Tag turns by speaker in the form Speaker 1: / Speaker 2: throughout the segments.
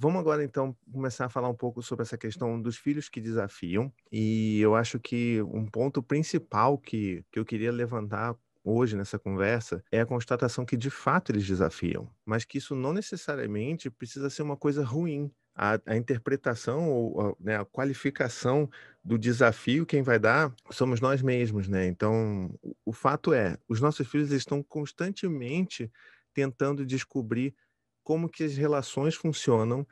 Speaker 1: vamos agora então começar a falar um pouco sobre essa questão dos filhos que desafiam. E eu acho que um ponto principal que, que eu queria levantar hoje nessa conversa é a constatação que de fato eles desafiam, mas que isso não necessariamente precisa ser uma coisa ruim. A, a interpretação ou a, né, a qualificação do desafio quem vai dar somos nós mesmos, né? Então, o, o fato é, os nossos filhos estão constantemente tentando descobrir como que as relações funcionam,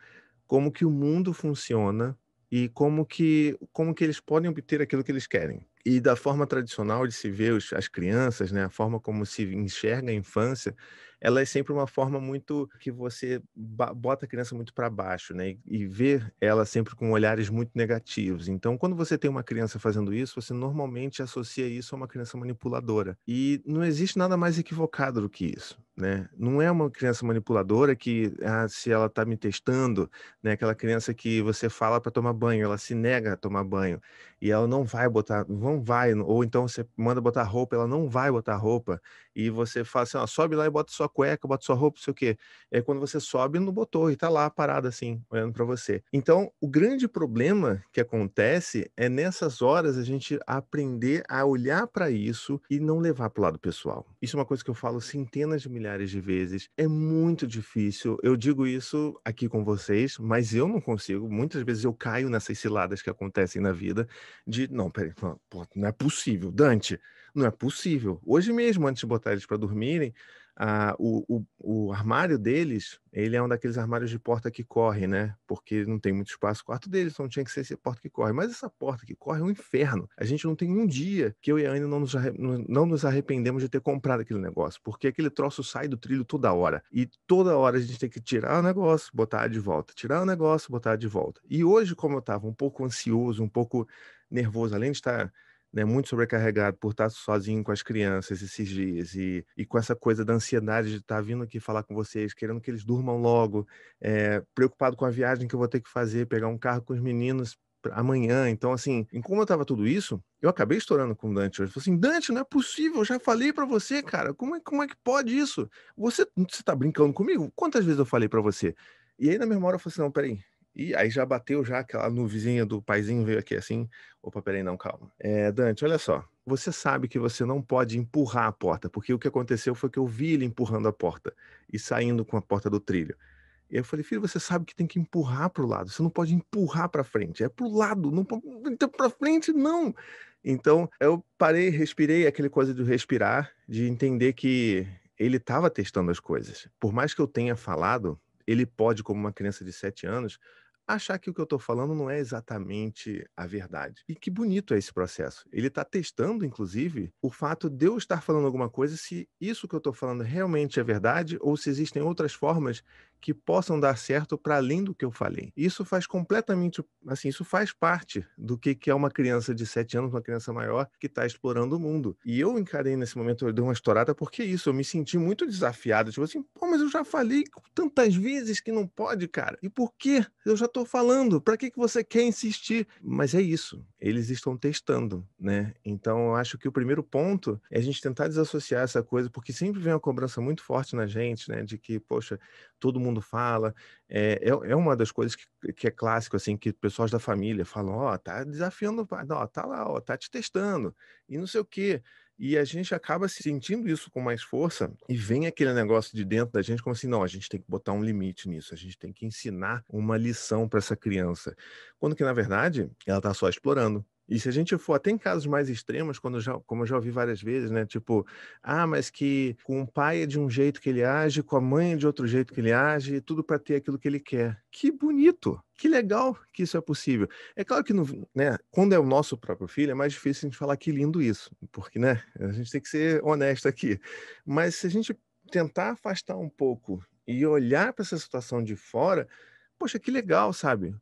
Speaker 1: como que o mundo funciona e como que como que eles podem obter aquilo que eles querem. E da forma tradicional de se ver os, as crianças, né, a forma como se enxerga a infância, ela é sempre uma forma muito que você bota a criança muito para baixo, né, e, e vê ela sempre com olhares muito negativos. Então, quando você tem uma criança fazendo isso, você normalmente associa isso a uma criança manipuladora. E não existe nada mais equivocado do que isso né? Não é uma criança manipuladora que, ah, se ela está me testando, né? Aquela criança que você fala para tomar banho, ela se nega a tomar banho e ela não vai botar, não vai, ou então você manda botar roupa, ela não vai botar roupa e você fala assim, ó, sobe lá e bota sua cueca, bota sua roupa, não sei o quê. É quando você sobe, não botou e tá lá parada assim, olhando para você. Então, o grande problema que acontece é nessas horas a gente aprender a olhar para isso e não levar para o lado pessoal. Isso é uma coisa que eu falo centenas de milhares de vezes. É muito difícil. Eu digo isso aqui com vocês, mas eu não consigo. Muitas vezes eu caio nessas ciladas que acontecem na vida de, não, peraí, pô, não é possível. Dante, não é possível. Hoje mesmo, antes de botar eles para dormirem, o, o, o, armário deles, ele é um daqueles armários de porta que corre, né? Porque não tem muito espaço no quarto deles, então tinha que ser essa porta que corre. Mas essa porta que corre é um inferno. A gente não tem um dia que eu e a não nos, não nos arrependemos de ter comprado aquele negócio, porque aquele troço sai do trilho toda hora. E toda hora a gente tem que tirar o negócio, botar de volta, tirar o negócio, botar de volta. E hoje, como eu estava um pouco ansioso, um pouco nervoso, além de estar né, muito sobrecarregado por estar sozinho com as crianças esses dias e, e com essa coisa da ansiedade de estar vindo aqui falar com vocês, querendo que eles durmam logo, é, preocupado com a viagem que eu vou ter que fazer, pegar um carro com os meninos amanhã. Então, assim, como eu tava tudo isso, eu acabei estourando com o Dante hoje. Eu falei assim, Dante, não é possível, eu já falei para você, cara, como é, como é que pode isso? Você, você tá brincando comigo? Quantas vezes eu falei para você? E aí, na mesma hora, eu falei assim, não, peraí, e aí já bateu já aquela nuvezinha do paizinho veio aqui assim. Opa, peraí, não, calma. É, Dante, olha só. Você sabe que você não pode empurrar a porta, porque o que aconteceu foi que eu vi ele empurrando a porta e saindo com a porta do trilho. E eu falei, filho, você sabe que tem que empurrar para o lado. Você não pode empurrar para frente. É para o lado, não então para frente não. Então eu parei, respirei aquele coisa de respirar, de entender que ele estava testando as coisas. Por mais que eu tenha falado, ele pode, como uma criança de 7 anos, achar que o que eu estou falando não é exatamente a verdade. E que bonito é esse processo. Ele está testando, inclusive, o fato de eu estar falando alguma coisa, se isso que eu estou falando realmente é verdade ou se existem outras formas que possam dar certo para além do que eu falei. Isso faz completamente, assim, isso faz parte do que, que é uma criança de 7 anos, uma criança maior que está explorando o mundo. E eu encarei nesse momento, eu dei uma estourada porque isso, eu me senti muito desafiado. Tipo assim, pô, mas eu já falei tantas vezes que não pode, cara. E por quê? Eu já estou falando. Para que, que você quer insistir? Mas é isso. Eles estão testando, né? Então eu acho que o primeiro ponto é a gente tentar desassociar essa coisa, porque sempre vem uma cobrança muito forte na gente, né? De que, poxa, todo mundo fala. É, é, é, uma das coisas que, que é clássico, assim, que pessoas da família falam, ó, oh, tá desafiando, ó, tá lá, ó, tá te testando, e não sei o quê. E a gente acaba se sentindo isso com mais força e vem aquele negócio de dentro da gente como assim, não, a gente tem que botar um limite nisso, a gente tem que ensinar uma lição para essa criança. Quando que, na verdade, ela está só explorando. E se a gente for até em casos mais extremos, quando já, como eu já ouvi várias vezes, né? Tipo, ah, mas que com o pai é de um jeito que ele age, com a mãe é de outro jeito que ele age, tudo para ter aquilo que ele quer. Que bonito! Que legal que isso é possível. É claro que, no, né, quando é o nosso próprio filho, é mais difícil a gente falar que lindo isso, porque, né, a gente tem que ser honesto aqui. Mas se a gente tentar afastar um pouco e olhar para essa situação de fora, poxa, que legal, sabe?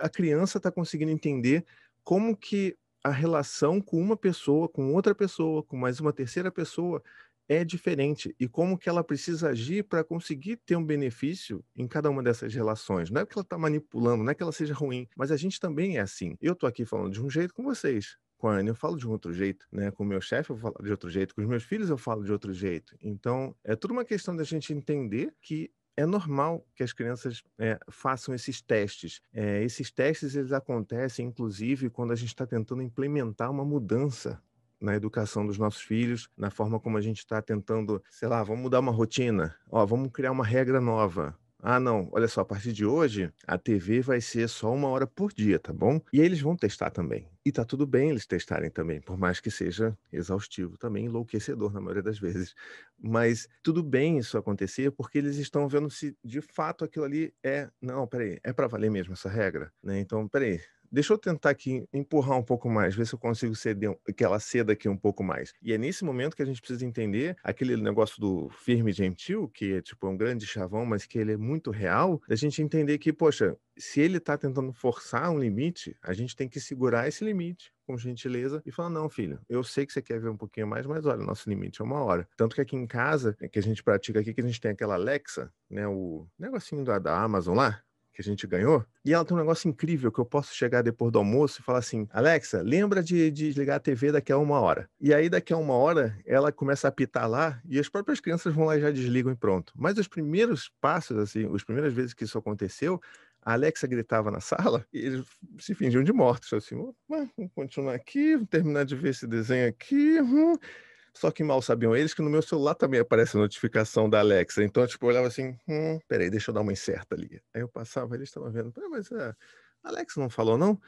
Speaker 1: A criança está conseguindo entender como que a relação com uma pessoa, com outra pessoa, com mais uma terceira pessoa é diferente e como que ela precisa agir para conseguir ter um benefício em cada uma dessas relações. Não é que ela está manipulando, não é que ela seja ruim, mas a gente também é assim. Eu estou aqui falando de um jeito com vocês. Com a Ana eu falo de um outro jeito, né? Com o meu chefe eu falo de outro jeito, com os meus filhos eu falo de outro jeito. Então, é tudo uma questão da gente entender que é normal que as crianças é, façam esses testes. É, esses testes eles acontecem, inclusive, quando a gente está tentando implementar uma mudança na educação dos nossos filhos, na forma como a gente está tentando, sei lá, vamos mudar uma rotina, ó, vamos criar uma regra nova. Ah, não, olha só, a partir de hoje a TV vai ser só uma hora por dia, tá bom? E aí eles vão testar também. E tá tudo bem eles testarem também, por mais que seja exaustivo, também enlouquecedor na maioria das vezes. Mas tudo bem isso acontecer, porque eles estão vendo se de fato aquilo ali é. Não, peraí, é para valer mesmo essa regra? Né? Então, peraí, Deixa eu tentar aqui empurrar um pouco mais, ver se eu consigo ceder, que ela ceda aqui um pouco mais. E é nesse momento que a gente precisa entender aquele negócio do firme gentil, que é tipo um grande chavão, mas que ele é muito real, da gente entender que, poxa, se ele está tentando forçar um limite, a gente tem que segurar esse limite com gentileza e falar: não, filho, eu sei que você quer ver um pouquinho mais, mas olha, nosso limite é uma hora. Tanto que aqui em casa, que a gente pratica aqui, que a gente tem aquela Alexa, né, o negocinho da, da Amazon lá, que a gente ganhou. E ela tem um negócio incrível que eu posso chegar depois do almoço e falar assim: Alexa, lembra de, de desligar a TV daqui a uma hora. E aí, daqui a uma hora, ela começa a apitar lá e as próprias crianças vão lá e já desligam e pronto. Mas os primeiros passos, assim, as primeiras vezes que isso aconteceu, a Alexa gritava na sala e eles se fingiam de mortos. Assim, vamos continuar aqui, terminar de ver esse desenho aqui. Hum. Só que mal sabiam eles que no meu celular também aparece a notificação da Alexa. Então, tipo, eu olhava assim, hum, peraí, deixa eu dar uma incerta ali. Aí eu passava, eles estavam vendo, mas é, a Alexa não falou, não?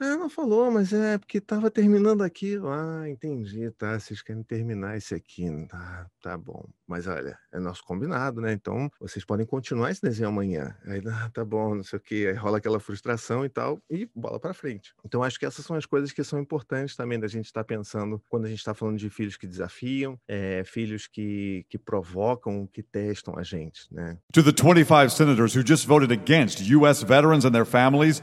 Speaker 1: Ah, não falou, mas é porque estava terminando aqui. Ah, entendi, tá. Vocês querem terminar esse aqui. Tá, tá bom. Mas olha, é nosso combinado, né? Então vocês podem continuar esse desenho amanhã. Aí, ah, tá bom, não sei o quê. Aí rola aquela frustração e tal, e bola para frente. Então acho que essas são as coisas que são importantes também da gente estar tá pensando quando a gente está falando de filhos que desafiam, é, filhos que, que provocam, que testam a gente, né?
Speaker 2: To the 25 senators who just voted against U.S. veterans and their families,